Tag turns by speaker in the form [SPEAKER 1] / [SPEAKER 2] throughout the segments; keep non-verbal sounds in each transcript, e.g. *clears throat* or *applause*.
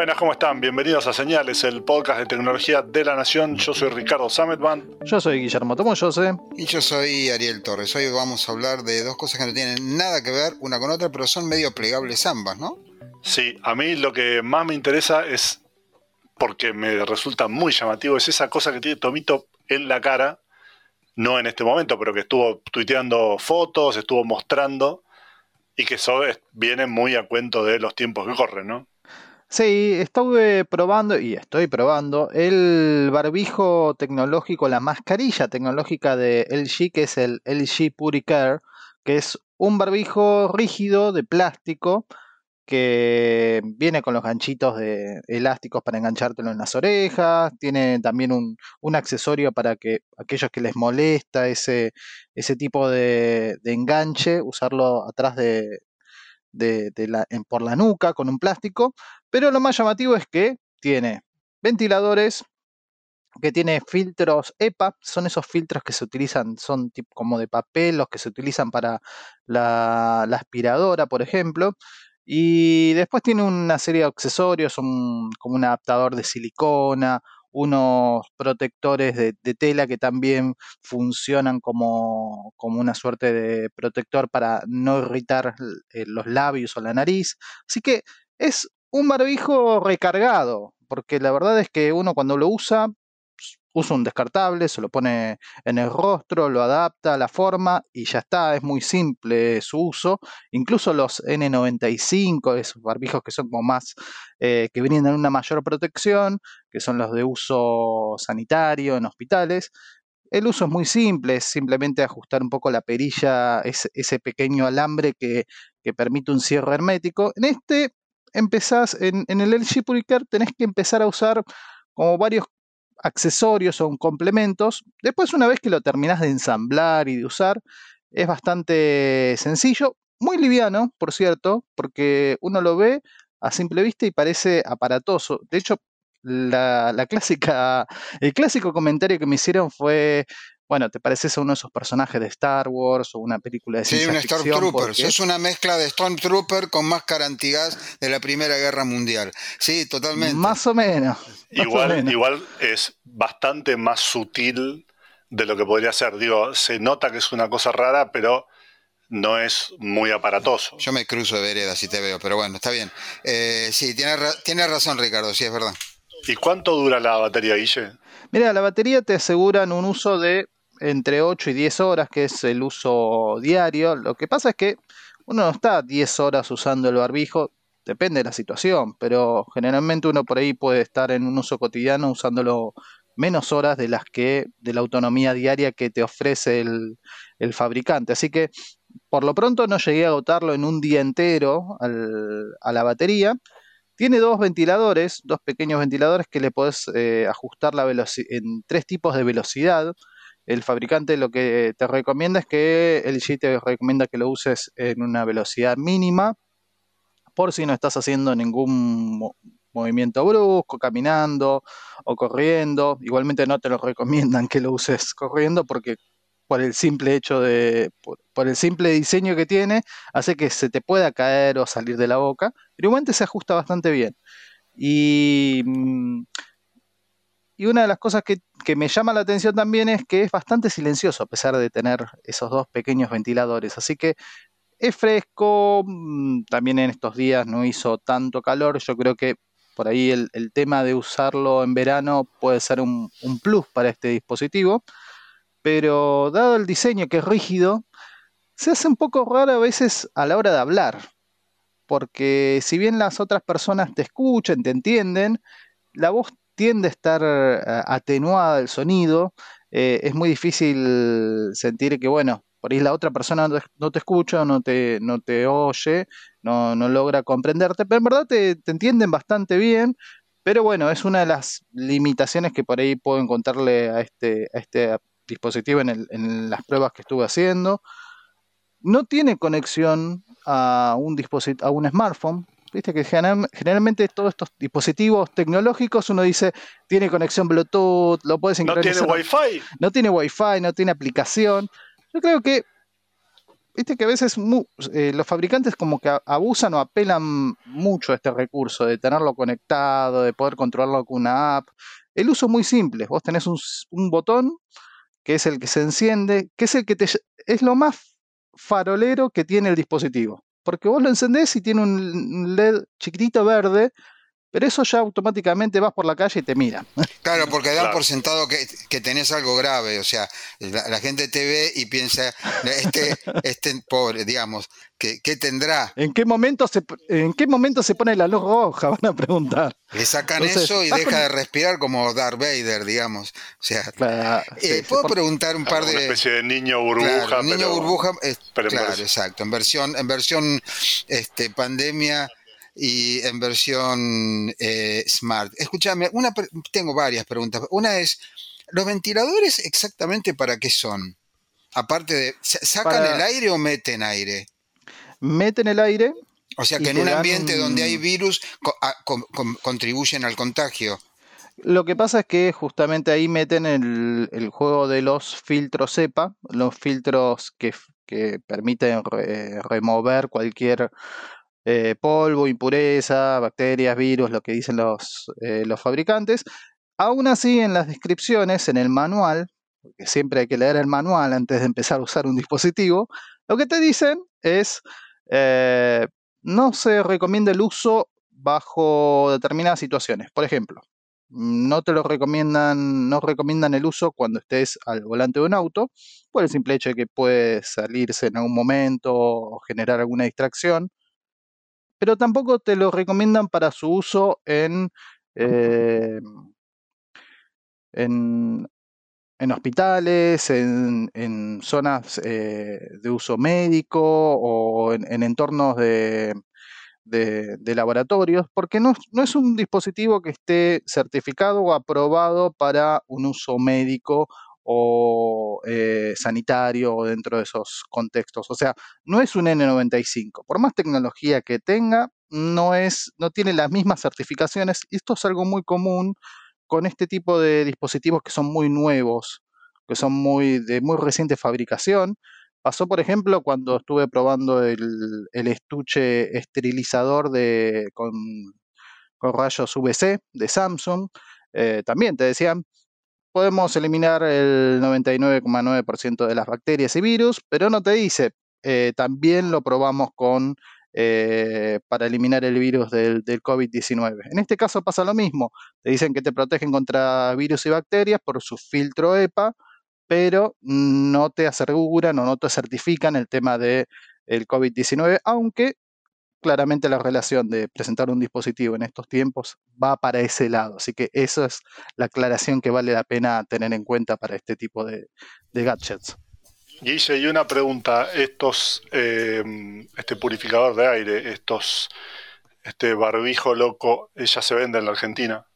[SPEAKER 1] Buenas, ¿cómo están? Bienvenidos a Señales, el podcast de tecnología de la Nación. Yo soy Ricardo Sametban.
[SPEAKER 2] Yo soy Guillermo Tomoyose.
[SPEAKER 3] Y yo soy Ariel Torres. Hoy vamos a hablar de dos cosas que no tienen nada que ver una con otra, pero son medio plegables ambas, ¿no?
[SPEAKER 1] Sí, a mí lo que más me interesa es, porque me resulta muy llamativo, es esa cosa que tiene Tomito en la cara, no en este momento, pero que estuvo tuiteando fotos, estuvo mostrando, y que eso viene muy a cuento de los tiempos que corren, ¿no?
[SPEAKER 2] Sí, estuve probando y estoy probando el barbijo tecnológico, la mascarilla tecnológica de LG, que es el LG Puricare, que es un barbijo rígido de plástico que viene con los ganchitos de elásticos para enganchártelo en las orejas, tiene también un, un accesorio para que aquellos que les molesta ese, ese tipo de, de enganche, usarlo atrás de, de, por la nuca con un plástico, pero lo más llamativo es que tiene ventiladores, que tiene filtros EPA, son esos filtros que se utilizan, son tipo como de papel, los que se utilizan para la, aspiradora, por ejemplo. Y después tiene una serie de accesorios, como un adaptador de silicona, unos protectores de, tela que también funcionan como, como, una suerte de protector para no irritar eh, los labios o la nariz. Así que es un barbijo recargado, porque la verdad es que uno cuando lo usa usa un descartable, se lo pone en el rostro, lo adapta a la forma y ya está, es muy simple su uso. Incluso los N95, esos barbijos que son como más, eh, que brindan una mayor protección, que son los de uso sanitario en hospitales. El uso es muy simple, es simplemente ajustar un poco la perilla, ese, pequeño alambre que, que, permite un cierre hermético. En este empezás, en, en el LG Puricar tenés que empezar a usar como varios accesorios, son complementos. Después, una vez que lo terminas de ensamblar y de usar, es bastante sencillo, muy liviano, por cierto, porque uno lo ve a simple vista y parece aparatoso. De hecho, la, la clásica, el clásico comentario que me hicieron fue, bueno, te pareces a uno de esos personajes de Star Wars o una película de
[SPEAKER 3] sí,
[SPEAKER 2] ciencia
[SPEAKER 3] un Stormtrooper. Es una mezcla de Stormtrooper con máscara antigás de la Primera Guerra Mundial. Sí, totalmente.
[SPEAKER 2] Más o menos. *laughs*
[SPEAKER 1] Igual, igual es bastante más sutil de lo que podría ser. Digo, se nota que es una cosa rara, pero no es muy aparatoso.
[SPEAKER 3] Yo me cruzo de vereda si te veo, pero bueno, está bien. Eh, sí, tienes tiene razón Ricardo, sí, es verdad.
[SPEAKER 1] ¿Y cuánto dura la batería, Guille?
[SPEAKER 2] Mira, la batería te aseguran un uso de entre 8 y 10 horas, que es el uso diario. Lo que pasa es que uno no está 10 horas usando el barbijo, depende de la situación, pero generalmente uno por ahí puede estar en un uso cotidiano usándolo menos horas de las que de la autonomía diaria que te ofrece el, fabricante. Así que por lo pronto no llegué a agotarlo en un día entero a la batería. Tiene dos ventiladores, dos pequeños ventiladores que le podés eh, ajustar la en tres tipos de velocidad el fabricante lo que te recomienda es que el LG te recomienda que lo uses en una velocidad mínima por si no estás haciendo ningún movimiento brusco, caminando o corriendo. Igualmente no te lo recomiendan que lo uses corriendo porque por el simple hecho de, por, el simple diseño que tiene, hace que se te pueda caer o salir de la boca, pero igualmente se ajusta bastante bien. Y mm, y una de las cosas que, me llama la atención también es que es bastante silencioso a pesar de tener esos dos pequeños ventiladores. Así que es fresco, mm, también en estos días no hizo tanto calor. Yo creo que por ahí el, tema de usarlo en verano puede ser un, plus para este dispositivo. Pero dado el diseño que es rígido, se hace un poco raro a veces a la hora de hablar. Porque si bien las otras personas te escuchan, te entienden, la voz tiende a estar eh, atenuada el sonido, eh, es muy difícil sentir que, bueno, por ahí la otra persona no te, escucha, no te, no te oye, no, no logra comprenderte, pero en verdad te, entienden bastante bien, pero bueno, es una de las limitaciones que por ahí puedo encontrarle a este, este dispositivo en, las pruebas que estuve haciendo. no tiene conexión a un a un smartphone. Viste que generalmente todos estos dispositivos tecnológicos uno dice tiene conexión Bluetooth, lo puedes
[SPEAKER 1] sincronizar. No tiene Wi-Fi.
[SPEAKER 2] No tiene Wi-Fi, no tiene aplicación. Yo creo que viste que a veces eh, los fabricantes como que abusan o apelan mucho a este recurso de tenerlo conectado, de poder controlarlo con una app. El uso es muy simple. Vos tenés un, un botón que es el que se enciende, que es el que te es lo más farolero que tiene el dispositivo. Porque vos lo encendés y tiene un LED chiquitito verde pero eso ya automáticamente vas por la calle y te mira.
[SPEAKER 3] Claro, porque dan por sentado que, que, tenés algo grave. O sea, la, gente te ve y piensa, este, este pobre, digamos, ¿qué, tendrá?
[SPEAKER 2] ¿En qué, momento se, ¿En qué momento se pone la luz roja? *laughs* Van a preguntar.
[SPEAKER 3] Le sacan eso y deja de respirar como Darth Vader, digamos. O sea, eh, ¿puedo preguntar un par de.
[SPEAKER 1] Una especie de niño burbuja.
[SPEAKER 3] niño burbuja, claro, exacto. En versión, en versión este, pandemia y en versión eh, smart. Escúchame, una, tengo varias preguntas. Una es, ¿los ventiladores exactamente para qué son? Aparte de, ¿sacan el aire o meten aire?
[SPEAKER 2] Meten el aire.
[SPEAKER 3] O sea que en un ambiente donde hay virus contribuyen al contagio.
[SPEAKER 2] Lo que pasa es que justamente ahí meten el, juego de los filtros cepa, los filtros que, permiten remover cualquier eh, polvo, impureza, bacterias, virus, lo que dicen los, eh, los fabricantes. Aún así, en las descripciones, en el manual, porque siempre hay que leer el manual antes de empezar a usar un dispositivo, lo que te dicen es, eh, no se recomienda el uso bajo determinadas situaciones. Por ejemplo, no te lo recomiendan, no recomiendan el uso cuando estés al volante de un auto, por el simple hecho de que puede salirse en algún momento o generar alguna distracción pero tampoco te lo recomiendan para su uso en, eh, en, hospitales, en, zonas eh, de uso médico o en, entornos de, laboratorios, porque no, no, es un dispositivo que esté certificado o aprobado para un uso médico o eh, sanitario o dentro de esos contextos. O sea, no es un N95. Por más tecnología que tenga, no, es, no tiene las mismas certificaciones. Esto es algo muy común con este tipo de dispositivos que son muy nuevos, que son muy de muy reciente fabricación. Pasó, por ejemplo, cuando estuve probando el, estuche esterilizador de, con, rayos UVC de Samsung. Eh, también te decían, podemos eliminar el 99,9% de las bacterias y virus, pero no te dice, eh, también lo probamos con eh, para eliminar el virus del, COVID-19. En este caso pasa lo mismo, te dicen que te protegen contra virus y bacterias por su filtro EPA, pero no te aseguran o no te certifican el tema del el COVID-19, aunque claramente la relación de presentar un dispositivo en estos tiempos va para ese lado. Así que eso es la aclaración que vale la pena tener en cuenta para este tipo de, gadgets.
[SPEAKER 1] Guille, y una pregunta, estos, eh, este purificador de aire, estos, este barbijo loco, ¿ya se vende en la Argentina?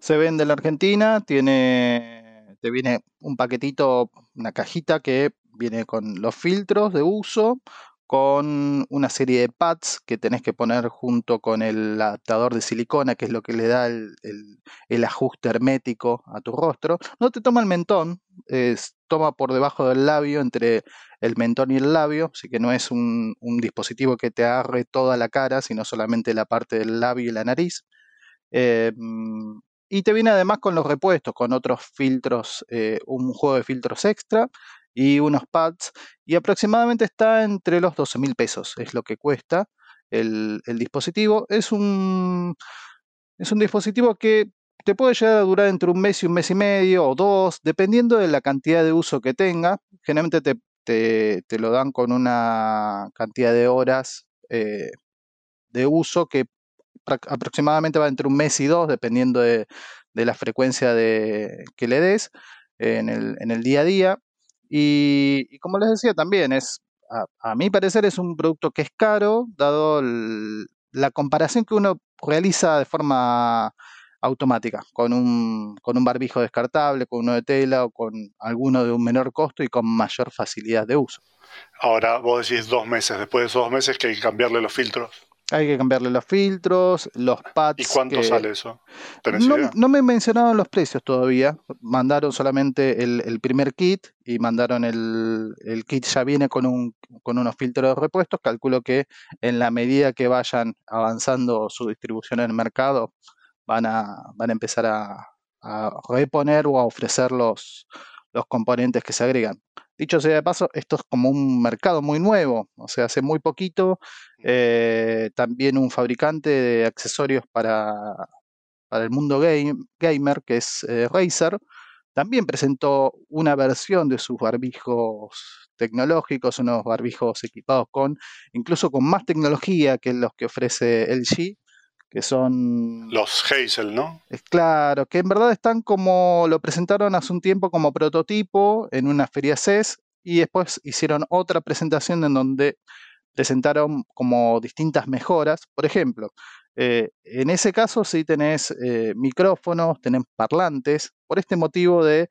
[SPEAKER 2] Se vende en la Argentina, tiene, te viene un paquetito, una cajita que viene con los filtros de uso, con una serie de pads que tenés que poner junto con el adaptador de silicona, que es lo que le da el, ajuste hermético a tu rostro. No te toma el mentón, es, toma por debajo del labio, entre el mentón y el labio, así que no es un, dispositivo que te agarre toda la cara, sino solamente la parte del labio y la nariz. Em, y te viene además con los repuestos, con otros filtros, eh, un juego de filtros extra y unos pads y aproximadamente está entre los 12 mil pesos, es lo que cuesta el, dispositivo. Es un, es un dispositivo que te puede llegar a durar entre un mes y un mes y medio o dos, dependiendo de la cantidad de uso que tenga. Generalmente te, te, lo dan con una cantidad de horas eh, de uso que aproximadamente va entre un mes y dos, dependiendo de, de la frecuencia de, que le des en el, en el día a día. Y, como les decía también, es a, mi parecer es un producto que es caro, dado la comparación que uno realiza de forma automática, con un, con un barbijo descartable, con uno de tela o con alguno de un menor costo y con mayor facilidad de uso.
[SPEAKER 1] Ahora vos decís dos meses, después de esos dos meses que hay que cambiarle los filtros.
[SPEAKER 2] Hay que cambiarle los filtros, los pads.
[SPEAKER 1] ¿Y cuánto sale eso?
[SPEAKER 2] No, me mencionaron los precios todavía. Mandaron solamente el, primer kit y mandaron el, el, kit ya viene con, un, con unos filtros repuestos. Calculo que en la medida que vayan avanzando su distribución en el mercado, van a, van a empezar a, reponer o a ofrecer los, los componentes que se agregan. Dicho sea de paso, esto es como un mercado muy nuevo, o sea, hace muy poquito, eh, también un fabricante de accesorios para, para el mundo game, gamer, que es eh, Razer, también presentó una versión de sus barbijos tecnológicos, unos barbijos equipados con, incluso con más tecnología que los que ofrece LG, que son...
[SPEAKER 1] Los Hazel, ¿no?
[SPEAKER 2] Es claro, que en verdad están como, lo presentaron hace un tiempo como prototipo en una feria CES y después hicieron otra presentación en donde presentaron como distintas mejoras. Por ejemplo, eh, en ese caso sí tenés eh, micrófonos, tenés parlantes, por este motivo de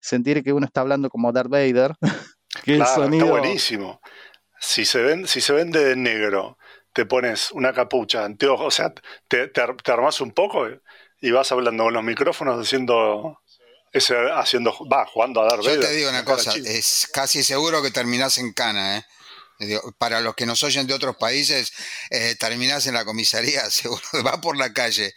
[SPEAKER 2] sentir que uno está hablando como Darth Vader. *laughs*
[SPEAKER 1] que el sonido... Está buenísimo. Si se, ven, si se vende de negro te pones una capucha, anteojos, o sea, te, te, armas un poco y vas hablando con los micrófonos haciendo ese, haciendo, va, jugando a dar
[SPEAKER 3] Yo te digo una cosa, es casi seguro que terminás en cana, ¿eh? Para los que nos oyen de otros países, eh, terminás en la comisaría, *laughs* seguro, va por la calle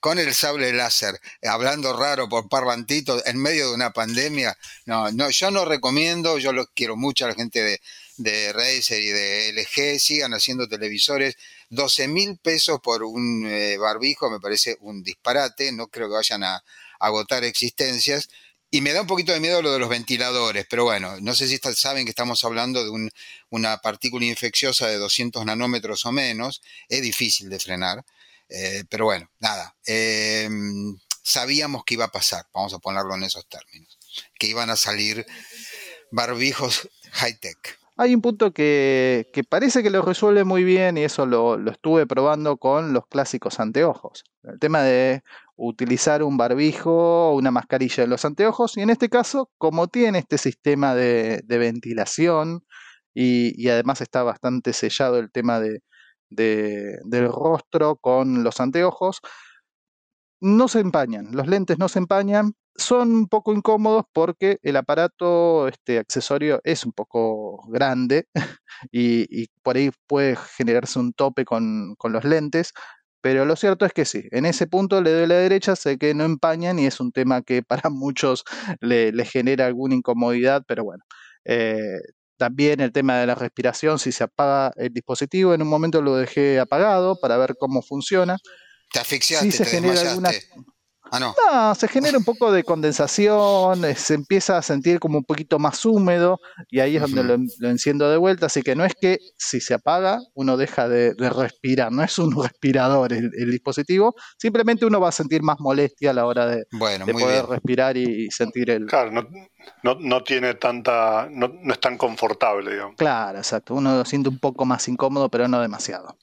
[SPEAKER 3] con el sable láser, hablando raro por parlantito en medio de una pandemia. No, no, yo no recomiendo, yo lo quiero mucho a la gente de, de Razer y de LG sigan haciendo televisores. 12 mil pesos por un eh, barbijo me parece un disparate, no creo que vayan a, agotar existencias. Y me da un poquito de miedo lo de los ventiladores, pero bueno, no sé si saben que estamos hablando de una partícula infecciosa de 200 nanómetros o menos, es difícil de frenar, eh, pero bueno, nada, em, sabíamos que iba a pasar, vamos a ponerlo en esos términos, que iban a salir barbijos high-tech.
[SPEAKER 2] Hay un punto que, parece que lo resuelve muy bien y eso lo, estuve probando con los clásicos anteojos. El tema de utilizar un barbijo o una mascarilla en los anteojos y en este caso, como tiene este sistema de, ventilación y, además está bastante sellado el tema de, del rostro con los anteojos, no se empañan, los lentes no se empañan, son un poco incómodos porque el aparato, este accesorio es un poco grande *laughs* y, por ahí puede generarse un tope con, los lentes, pero lo cierto es que sí, en ese punto le doy la derecha, sé que no empañan y es un tema que *laughs* para muchos le, genera alguna incomodidad, pero bueno. Eh, también el tema de la respiración, si se apaga el dispositivo, en un momento lo dejé apagado para ver cómo funciona.
[SPEAKER 3] Te asfixiaste, se genera alguna
[SPEAKER 2] Ah, no. se genera un poco de condensación, eh, se empieza a sentir como un poquito más húmedo y ahí es donde lo, enciendo de vuelta. Así que no es que si se apaga uno deja de, respirar, no es un *laughs* respirador el, dispositivo, simplemente uno va a sentir más molestia a la hora de, poder respirar y, sentir el.
[SPEAKER 1] Claro, no, no, tiene tanta. No, no es tan confortable, digamos.
[SPEAKER 2] Claro, exacto. Uno lo siente un poco más incómodo, pero no demasiado.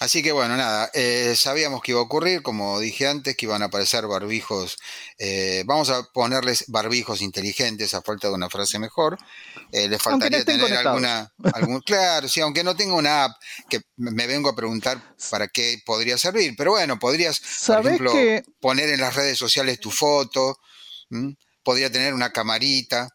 [SPEAKER 3] Así que bueno, nada, eh, sabíamos que iba a ocurrir, como dije antes, que iban a aparecer barbijos, eh, vamos a ponerles barbijos inteligentes a falta de una frase mejor. Eh, les faltaría tener alguna, algún, claro, sí, aunque no tenga una app que me vengo a preguntar para qué podría servir, pero bueno, podrías, por ejemplo, poner en las redes sociales tu foto, podría tener una camarita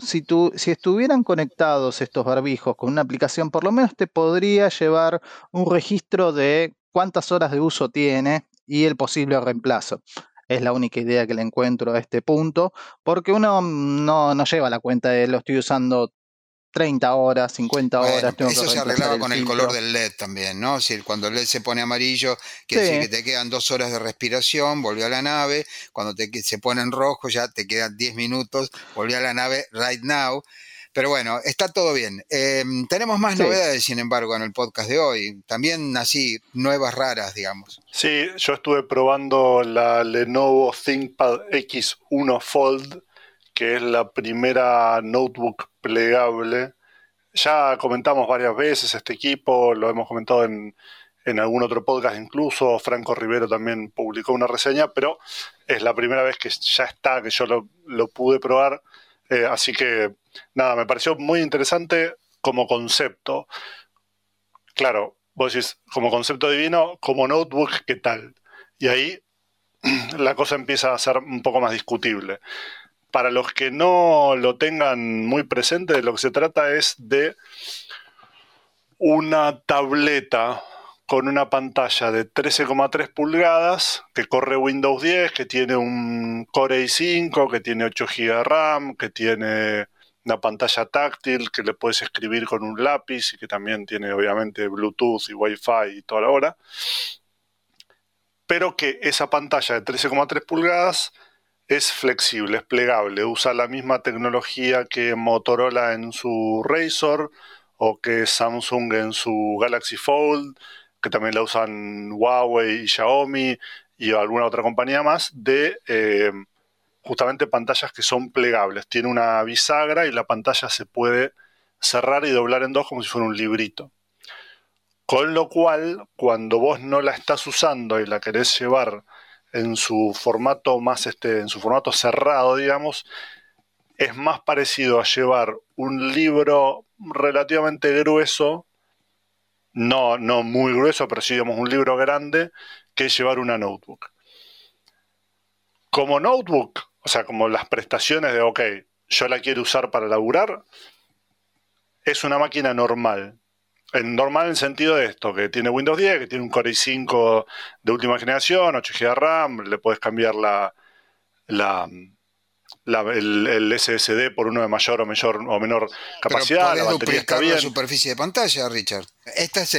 [SPEAKER 2] si, si estuvieran conectados estos barbijos con una aplicación, por lo menos te podría llevar un registro de cuántas horas de uso tiene y el posible reemplazo. Es la única idea que le encuentro a este punto, porque uno no, no lleva la cuenta de lo estoy usando 30 horas, 50 horas.
[SPEAKER 3] eso se arreglaba con el, color del LED también, ¿no? Si cuando el LED se pone amarillo, quiere decir que te quedan dos horas de respiración, volvió a la nave. Cuando te, se pone en rojo, ya te quedan 10 minutos, volvió a la nave right now. Pero bueno, está todo bien. Em, tenemos más novedades, sin embargo, en el podcast de hoy. También así, nuevas raras, digamos.
[SPEAKER 1] Sí, yo estuve probando la Lenovo ThinkPad X1 Fold que es la primera notebook plegable. Ya comentamos varias veces este equipo, lo hemos comentado en, en algún otro podcast incluso, Franco Rivero también publicó una reseña, pero es la primera vez que ya está, que yo lo, pude probar, eh, así que nada, me pareció muy interesante como concepto. Claro, vos decís, como concepto divino, como notebook, ¿qué tal? Y ahí *clears throat* la cosa empieza a ser un poco más discutible. Para los que no lo tengan muy presente, de lo que se trata es de una tableta con una pantalla de 13,3 pulgadas que corre Windows 10, que tiene un Core i5, que tiene 8 GB de RAM, que tiene una pantalla táctil que le puedes escribir con un lápiz y que también tiene obviamente Bluetooth y Wi-Fi y toda la hora. Pero que esa pantalla de 13,3 pulgadas es flexible, es plegable, usa la misma tecnología que Motorola en su Razor o que Samsung en su Galaxy Fold que también la usan Huawei y Xiaomi y alguna otra compañía más, de eh, justamente pantallas que son plegables. Tiene una bisagra y la pantalla se puede cerrar y doblar en dos como si fuera un librito. Con lo cual, cuando vos no la estás usando y la querés llevar en su formato más este, en su formato cerrado, digamos, es más parecido a llevar un libro relativamente grueso no, no muy grueso, pero sí digamos un libro grande, que llevar una notebook. Como notebook, o sea, como las prestaciones de, ok, yo la quiero usar para laburar, es una máquina normal. En normal en el sentido de esto, que tiene Windows 10, que tiene un Core i5 de última generación, 8 GB de RAM, le puedes cambiar la, la, el, SSD por uno de mayor o, mayor, o menor capacidad, la batería está bien.
[SPEAKER 3] la superficie de pantalla, Richard. Esta es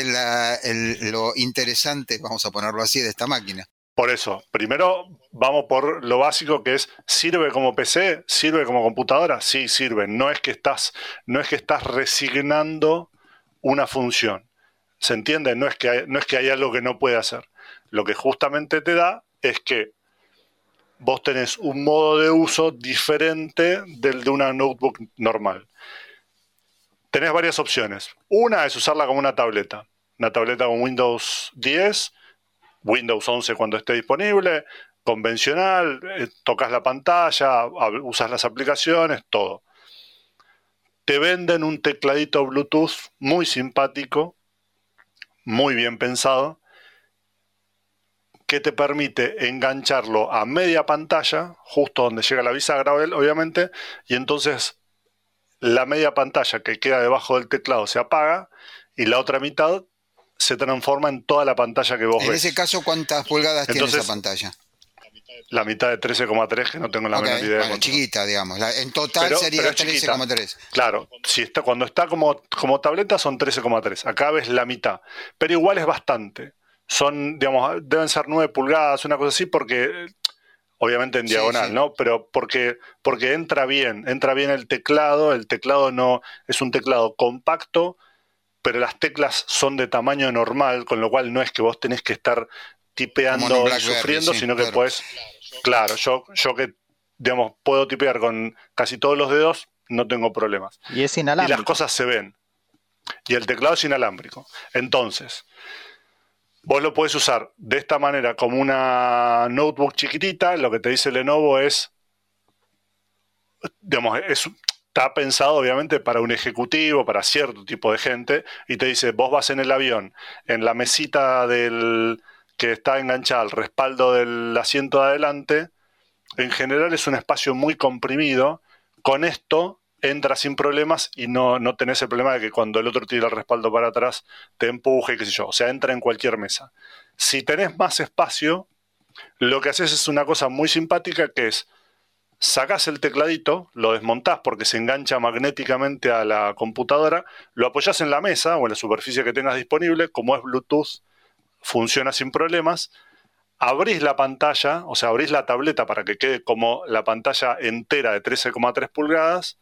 [SPEAKER 3] lo interesante, vamos a ponerlo así, de esta máquina.
[SPEAKER 1] Por eso, primero vamos por lo básico que es ¿sirve como PC? ¿Sirve como computadora? Sí, sirve. No es que estás, no es que estás resignando una función. ¿Se entiende? No es que no es que hay algo que no puede hacer. Lo que justamente te da es que vos tenés un modo de uso diferente del de una notebook normal. Tenés varias opciones. Una es usarla como una tableta. Una tableta con Windows 10, Windows 11 cuando esté disponible, convencional, eh, tocas la pantalla, usas las aplicaciones, todo. Te venden un tecladito Bluetooth muy simpático, muy bien pensado, que te permite engancharlo a media pantalla, justo donde llega la bisagra, obviamente, y entonces la media pantalla que queda debajo del teclado se apaga y la otra mitad se transforma en toda la pantalla que vos ves.
[SPEAKER 3] En ese caso, ¿cuántas pulgadas tiene esa pantalla?
[SPEAKER 1] La mitad de 13,3 que no tengo la menor idea.
[SPEAKER 3] Bueno, chiquita, digamos. en total sería 13,3.
[SPEAKER 1] Claro, si está, cuando está como, como tableta son 13,3. Acá ves la mitad. Pero igual es bastante son, digamos, deben ser 9 pulgadas, una cosa así, porque obviamente en diagonal, ¿no? Pero porque, porque entra bien, entra bien el teclado, el teclado no es un teclado compacto, pero las teclas son de tamaño normal, con lo cual no es que vos tenés que estar tipeando y sufriendo, sino que puedes, claro, yo, yo que, digamos, puedo tipear con casi todos los dedos, no tengo problemas.
[SPEAKER 2] Y es inalámbrico.
[SPEAKER 1] Y las cosas se ven. Y el teclado es inalámbrico. Entonces, Vos lo puedes usar de esta manera como una notebook chiquitita. Lo que te dice Lenovo es, digamos, está pensado obviamente para un ejecutivo, para cierto tipo de gente, y te dice, vos vas en el avión, en la mesita del que está enganchada al respaldo del asiento de adelante, en general es un espacio muy comprimido. Con esto entra sin problemas y no, no tenés el problema de que cuando el otro tira el respaldo para atrás te empuje, qué sé yo. O sea, entra en cualquier mesa. Si tenés más espacio, lo que haces es una cosa muy simpática que es sacás el tecladito, lo desmontás porque se engancha magnéticamente a la computadora, lo apoyás en la mesa o en la superficie que tengas disponible, como es Bluetooth, funciona sin problemas. Abrís la pantalla, o sea, abrís la tableta para que quede como la pantalla entera de 13,3 pulgadas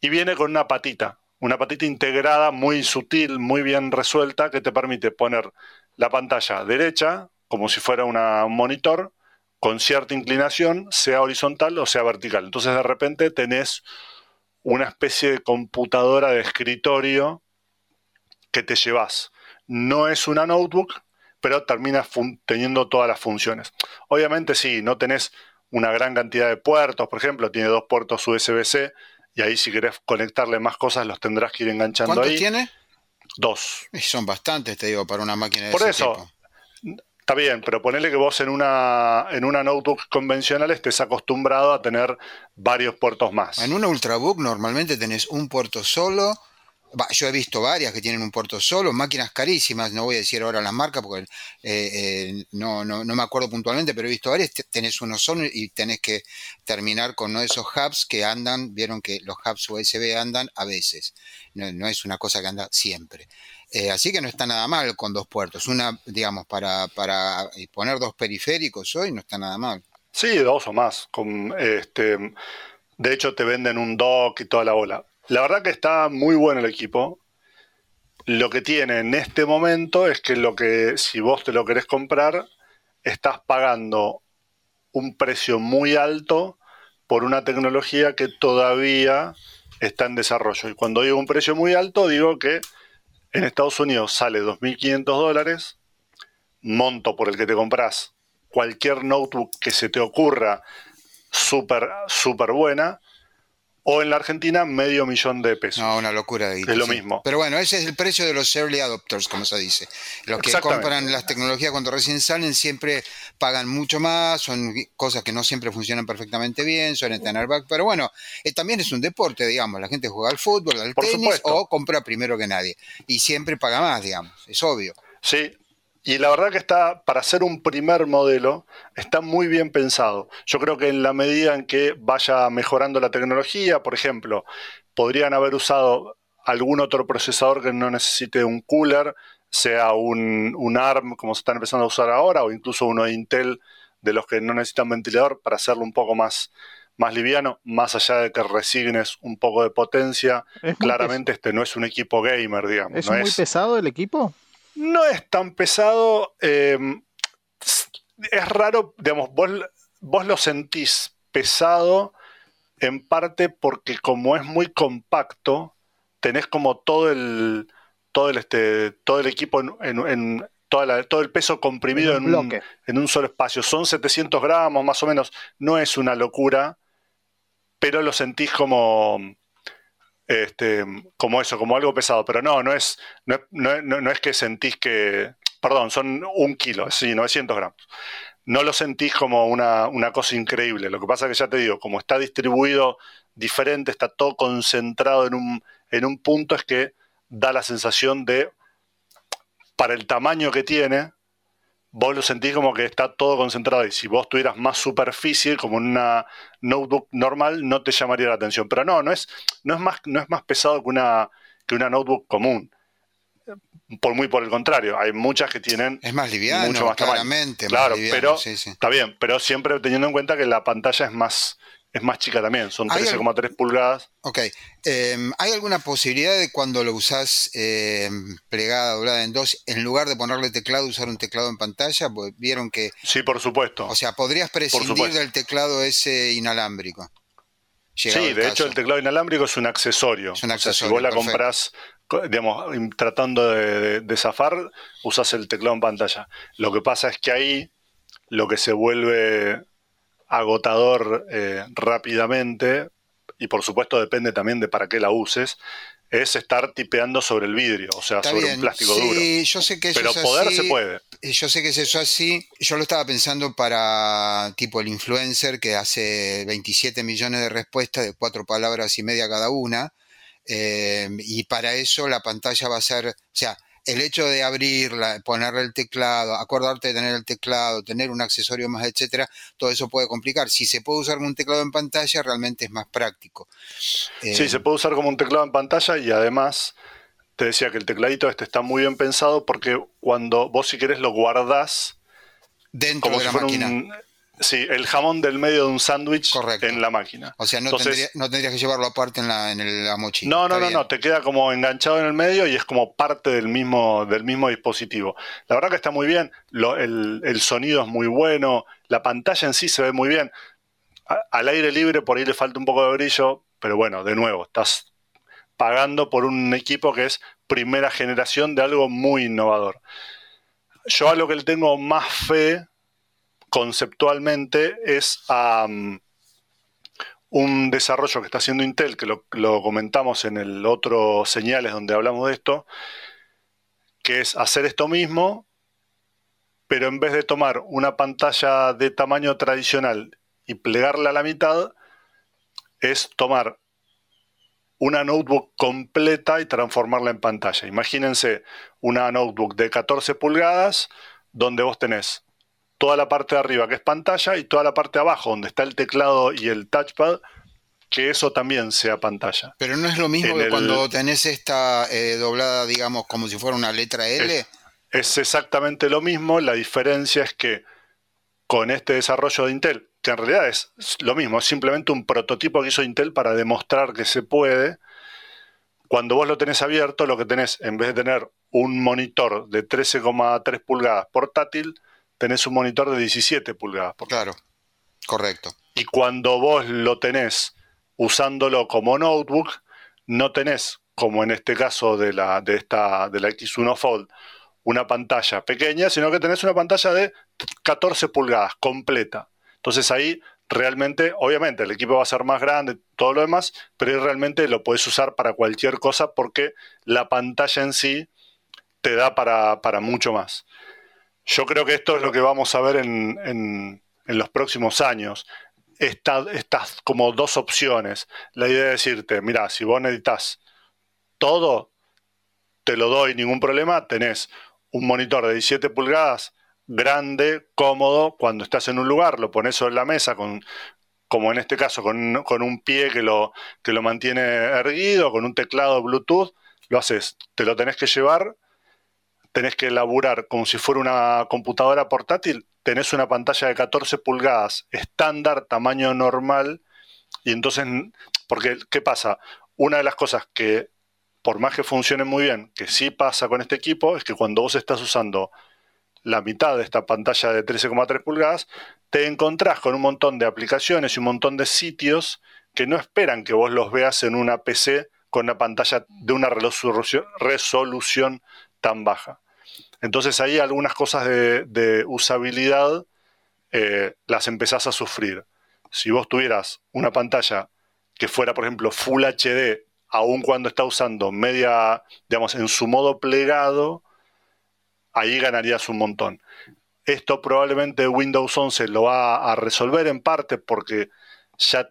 [SPEAKER 1] y viene con una patita, una patita integrada muy sutil, muy bien resuelta, que te permite poner la pantalla derecha, como si fuera un monitor, con cierta inclinación, sea horizontal o sea vertical. Entonces de repente tenés una especie de computadora de escritorio que te llevas. No es una notebook, pero termina teniendo todas las funciones. Obviamente sí, no tenés una gran cantidad de puertos, por ejemplo, tiene dos puertos USB-C, y ahí si querés conectarle más cosas los tendrás que ir enganchando
[SPEAKER 3] ¿Cuántos
[SPEAKER 1] ahí.
[SPEAKER 3] tiene?
[SPEAKER 1] Dos.
[SPEAKER 3] Y son bastantes, te digo, para una máquina de
[SPEAKER 1] Por eso, Está bien, pero ponele que vos en una, en una notebook convencional estés acostumbrado a tener varios puertos más.
[SPEAKER 3] En una Ultrabook normalmente tenés un puerto solo yo he visto varias que tienen un puerto solo, máquinas carísimas, no voy a decir ahora las marcas porque eh, eh, no, no, me acuerdo puntualmente, pero he visto varias, tenés uno solo y tenés que terminar con uno de esos hubs que andan, vieron que los hubs USB andan a veces, no, es una cosa que anda siempre. Eh, así que no está nada mal con dos puertos, una, digamos, para, para poner dos periféricos hoy no está nada mal.
[SPEAKER 1] Sí, dos o más. Con, este, de hecho, te venden un dock y toda la bola. La verdad que está muy bueno el equipo. Lo que tiene en este momento es que lo que, si vos te lo querés comprar, estás pagando un precio muy alto por una tecnología que todavía está en desarrollo. Y cuando digo un precio muy alto, digo que en Estados Unidos sale 2.500 dólares, monto por el que te compras cualquier notebook que se te ocurra súper, súper buena, o en la Argentina medio millón de pesos.
[SPEAKER 3] No, una locura de
[SPEAKER 1] Es lo mismo.
[SPEAKER 3] Pero bueno, ese es el precio de los early adopters, como se dice. Los que compran las tecnologías cuando recién salen siempre pagan mucho más, son cosas que no siempre funcionan perfectamente bien, suelen tener back, pero bueno, eh, también es un deporte, digamos, la gente juega al fútbol, al tenis o compra primero que nadie y siempre paga más, digamos, es obvio.
[SPEAKER 1] Sí, y la verdad que está, para ser un primer modelo, está muy bien pensado. Yo creo que en la medida en que vaya mejorando la tecnología, por ejemplo, podrían haber usado algún otro procesador que no necesite un cooler, sea un, un ARM como se están empezando a usar ahora, o incluso uno de Intel de los que no necesitan ventilador para hacerlo un poco más, más liviano, más allá de que resignes un poco de potencia. Claramente este no es un equipo gamer, digamos.
[SPEAKER 2] ¿Es muy pesado el equipo?
[SPEAKER 1] No es tan pesado. Eh, es raro, digamos, vos, vos lo sentís pesado en parte porque como es muy compacto, tenés como todo el todo el este todo el equipo en, todo el peso comprimido en un, en un, solo espacio. Son 700 gramos más o menos. No es una locura, pero lo sentís como este, como eso, como algo pesado, pero no, no es, no, no, es que sentís que, perdón, son un kilo, sí, 900 gramos. No lo sentís como una, una cosa increíble. Lo que pasa es que ya te digo, como está distribuido diferente, está todo concentrado en un, en un punto, es que da la sensación de, para el tamaño que tiene, vos lo sentís como que está todo concentrado y si vos tuvieras más superficie como una notebook normal no te llamaría la atención. Pero no no es no es más no es más pesado que una que una notebook común. Por muy por el contrario hay muchas que tienen
[SPEAKER 3] es más liviano mucho más claramente
[SPEAKER 1] claro pero está bien pero siempre teniendo en cuenta que la pantalla es más es más chica también, son 13,3 pulgadas.
[SPEAKER 3] Ok. Em, ¿Hay alguna posibilidad de cuando lo usás em, plegada, doblada en dos, en lugar de ponerle teclado, usar un teclado en pantalla? Pues vieron que.
[SPEAKER 1] Sí, por supuesto.
[SPEAKER 3] O sea, podrías prescindir del teclado ese inalámbrico.
[SPEAKER 1] Sí, de hecho, el teclado inalámbrico es un accesorio. Es un accesorio. si vos la compras, digamos, tratando de, de zafar, usas el teclado en pantalla. Lo que pasa es que ahí lo que se vuelve agotador eh, rápidamente, y por supuesto depende también de para qué la uses, es estar tipeando sobre el vidrio, o sea, sobre un plástico duro.
[SPEAKER 3] Yo sé que eso
[SPEAKER 1] Pero poder se puede.
[SPEAKER 3] Eh, yo sé que es eso así. Yo lo estaba pensando para tipo el influencer que hace 27 millones de respuestas de cuatro palabras y media cada una. Eh, y para eso la pantalla va a ser, o sea, el hecho de abrirla, ponerle el teclado, acordarte de tener el teclado, tener un accesorio más, etcétera, todo eso puede complicar. Si se puede usar como un teclado en pantalla, realmente es más práctico.
[SPEAKER 1] sí, eh, se puede usar como un teclado en pantalla y además te decía que el tecladito este está muy bien pensado porque cuando vos si querés lo guardás
[SPEAKER 3] dentro de la máquina.
[SPEAKER 1] Sí, el jamón del medio de un sándwich en la máquina.
[SPEAKER 3] O sea, no, tendrías que llevarlo aparte en la, en la mochila.
[SPEAKER 1] No, no, no, no, te queda como enganchado en el medio y es como parte del mismo, del mismo dispositivo. La verdad que está muy bien, el, sonido es muy bueno, la pantalla en sí se ve muy bien. al aire libre por ahí le falta un poco de brillo, pero bueno, de nuevo, estás pagando por un equipo que es primera generación de algo muy innovador. Yo a lo que le tengo más fe conceptualmente es un desarrollo que está haciendo Intel, que lo, comentamos en el otro señales donde hablamos de esto, que es hacer esto mismo, pero en vez de tomar una pantalla de tamaño tradicional y plegarla a la mitad, es tomar una notebook completa y transformarla en pantalla. Imagínense una notebook de 14 pulgadas donde vos tenés toda la parte de arriba que es pantalla y toda la parte de abajo donde está el teclado y el touchpad, que eso también sea pantalla.
[SPEAKER 3] Pero no es lo mismo que cuando tenés esta eh, doblada, digamos, como si fuera una letra L.
[SPEAKER 1] es exactamente lo mismo, la diferencia es que con este desarrollo de Intel, que en realidad es lo mismo, es simplemente un prototipo que hizo Intel para demostrar que se puede. Cuando vos lo tenés abierto, lo que tenés, en vez de tener un monitor de 13,3 pulgadas portátil, tenés un monitor de 17 pulgadas.
[SPEAKER 3] Claro, correcto.
[SPEAKER 1] Y cuando vos lo tenés usándolo como notebook, no tenés, como en este caso de la, de esta, de la X1 Fold, una pantalla pequeña, sino que tenés una pantalla de 14 pulgadas completa. Entonces ahí realmente, obviamente, el equipo va a ser más grande, todo lo demás, pero ahí realmente lo puedes usar para cualquier cosa porque la pantalla en sí te da para, mucho más. Yo creo que esto es lo que vamos a ver en, los próximos años. estas como dos opciones. La idea de decirte, mira, si vos necesitas todo, te lo doy, ningún problema, tenés un monitor de 17 pulgadas grande, cómodo, cuando estás en un lugar, lo pones sobre la mesa con, como en este caso, con, con, un pie que lo, que lo mantiene erguido, con un teclado Bluetooth, lo haces, te lo tenés que llevar, tenés que elaborar como si fuera una computadora portátil, tenés una pantalla de 14 pulgadas, estándar, tamaño normal, y entonces, porque, ¿qué pasa? Una de las cosas que, por más que funcione muy bien, que sí pasa con este equipo, es que cuando vos estás usando la mitad de esta pantalla de 13,3 pulgadas, te encontrás con un montón de aplicaciones y un montón de sitios que no esperan que vos los veas en una PC con una pantalla de una resolución, tan baja. Entonces ahí algunas cosas de, usabilidad eh, las empezás a sufrir. Si vos tuvieras una pantalla que fuera, por ejemplo, Full HD, aun cuando está usando media, digamos, en su modo plegado, ahí ganarías un montón. Esto probablemente Windows 11 lo va a resolver en parte porque ya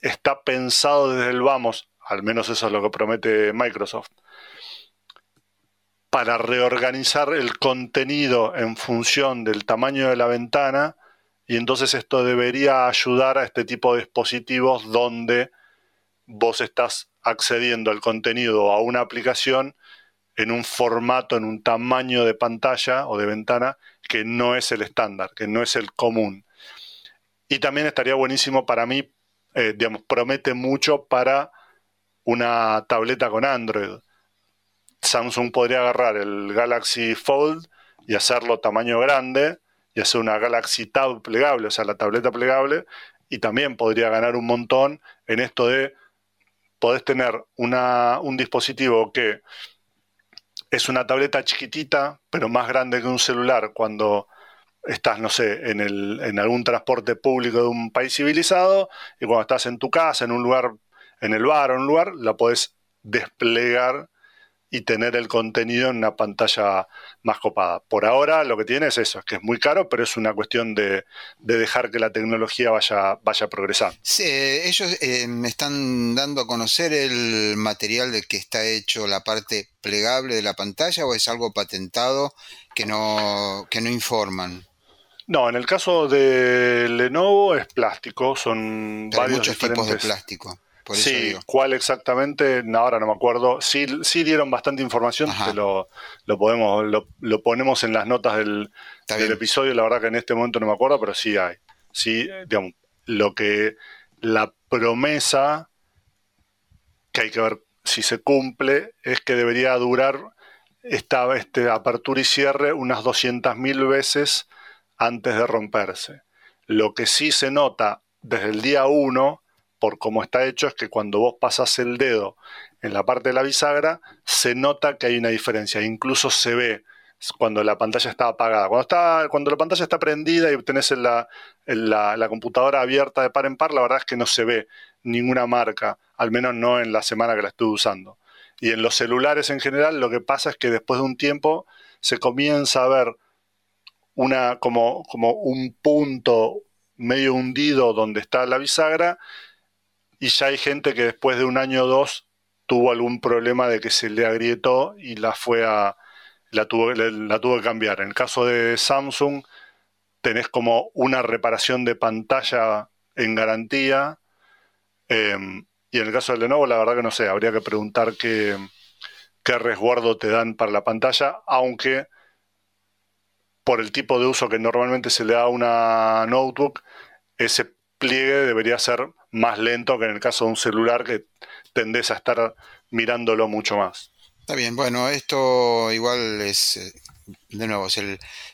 [SPEAKER 1] está pensado desde el vamos, al menos eso es lo que promete Microsoft, para reorganizar el contenido en función del tamaño de la ventana y entonces esto debería ayudar a este tipo de dispositivos donde vos estás accediendo al contenido a una aplicación en un formato, en un tamaño de pantalla o de ventana que no es el estándar, que no es el común. Y también estaría buenísimo para mí, eh, digamos, promete mucho para una tableta con Android. Samsung podría agarrar el Galaxy Fold y hacerlo tamaño grande y hacer una Galaxy Tab plegable, o sea, la tableta plegable, y también podría ganar un montón en esto de podés tener una, un dispositivo que es una tableta chiquitita, pero más grande que un celular cuando estás, no sé, en, el, en algún transporte público de un país civilizado y cuando estás en tu casa, en un lugar, en el bar o en un lugar, la puedes desplegar y tener el contenido en una pantalla más copada. Por ahora lo que tiene es eso, es que es muy caro, pero es una cuestión de, dejar que la tecnología vaya, vaya progresando.
[SPEAKER 3] Sí, ellos eh, me están dando a conocer el material de que está hecho la parte plegable de la pantalla o es algo patentado que no, que no informan.
[SPEAKER 1] No, en el caso de Lenovo es plástico, son varios
[SPEAKER 3] muchos tipos de plástico
[SPEAKER 1] sí, cuál exactamente, ahora no me acuerdo. Sí, sí dieron bastante información, lo, lo, podemos, lo, ponemos en las notas del, episodio, la verdad que en este momento no me acuerdo, pero sí hay. Sí, digamos, lo que la promesa que hay que ver si se cumple es que debería durar esta este, apertura y cierre unas 200.000 veces antes de romperse. Lo que sí se nota desde el día 1 por cómo está hecho, es que cuando vos pasas el dedo en la parte de la bisagra, se nota que hay una diferencia. Incluso se ve cuando la pantalla está apagada. Cuando, está, cuando la pantalla está prendida y tenés la, la, computadora abierta de par en par, la verdad es que no se ve ninguna marca, al menos no en la semana que la estuve usando. Y en los celulares en general lo que pasa es que después de un tiempo se comienza a ver una, como, como un punto medio hundido donde está la bisagra y ya hay gente que después de un año o dos tuvo algún problema de que se le agrietó y la fue a la tuvo, la tuvo que cambiar. En el caso de Samsung tenés como una reparación de pantalla en garantía em, y en el caso de Lenovo la verdad que no sé, habría que preguntar qué, qué resguardo te dan para la pantalla, aunque por el tipo de uso que normalmente se le da a una notebook, ese pliegue debería ser más lento que en el caso de un celular que tendés a estar mirándolo mucho más.
[SPEAKER 3] Está bien, bueno, esto igual es, eh, de nuevo,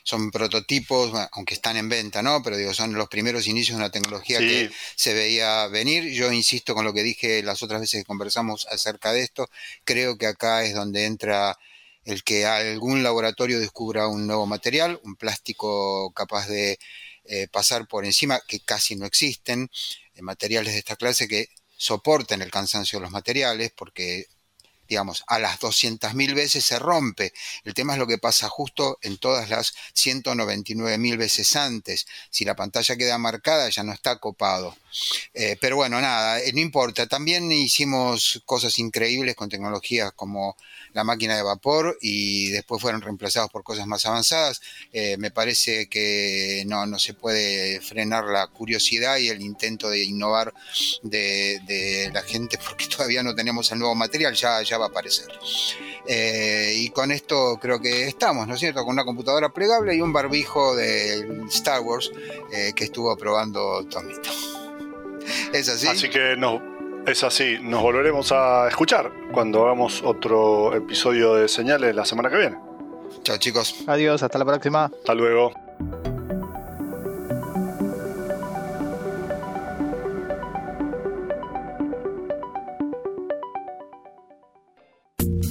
[SPEAKER 3] son prototipos, aunque están en venta, ¿no? Pero digo, son los primeros inicios de una tecnología que se veía venir. Yo insisto con lo que dije las otras veces que conversamos acerca de esto, creo que acá es donde entra el que algún laboratorio descubra un nuevo material, un plástico capaz de eh, pasar por encima, que casi no existen, eh, materiales de esta clase que soporten el cansancio de los materiales, porque digamos, a las 200.000 veces se rompe. El tema es lo que pasa justo en todas las 199.000 veces antes. Si la pantalla queda marcada ya no está copado. Eh, pero bueno, nada, no importa. También hicimos cosas increíbles con tecnologías como la máquina de vapor y después fueron reemplazados por cosas más avanzadas. Eh, me parece que no, no se puede frenar la curiosidad y el intento de innovar de, la gente porque *laughs* todavía no tenemos el nuevo material, ya, ya va a aparecer. Eh, y con esto creo que estamos, ¿no es cierto? Con una computadora plegable y un barbijo de Star Wars eh, que estuvo probando Tomito. *laughs*
[SPEAKER 1] ¿Es así? Así que no, es así, nos volveremos a escuchar cuando hagamos otro episodio de señales la semana que viene.
[SPEAKER 3] Chao chicos.
[SPEAKER 2] Adiós, hasta la próxima.
[SPEAKER 1] Hasta luego.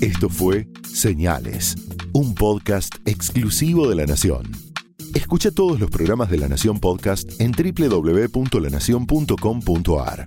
[SPEAKER 4] Esto fue Señales, un podcast exclusivo de La Nación. Escucha todos los programas de La Nación Podcast en www.lanacion.com.ar.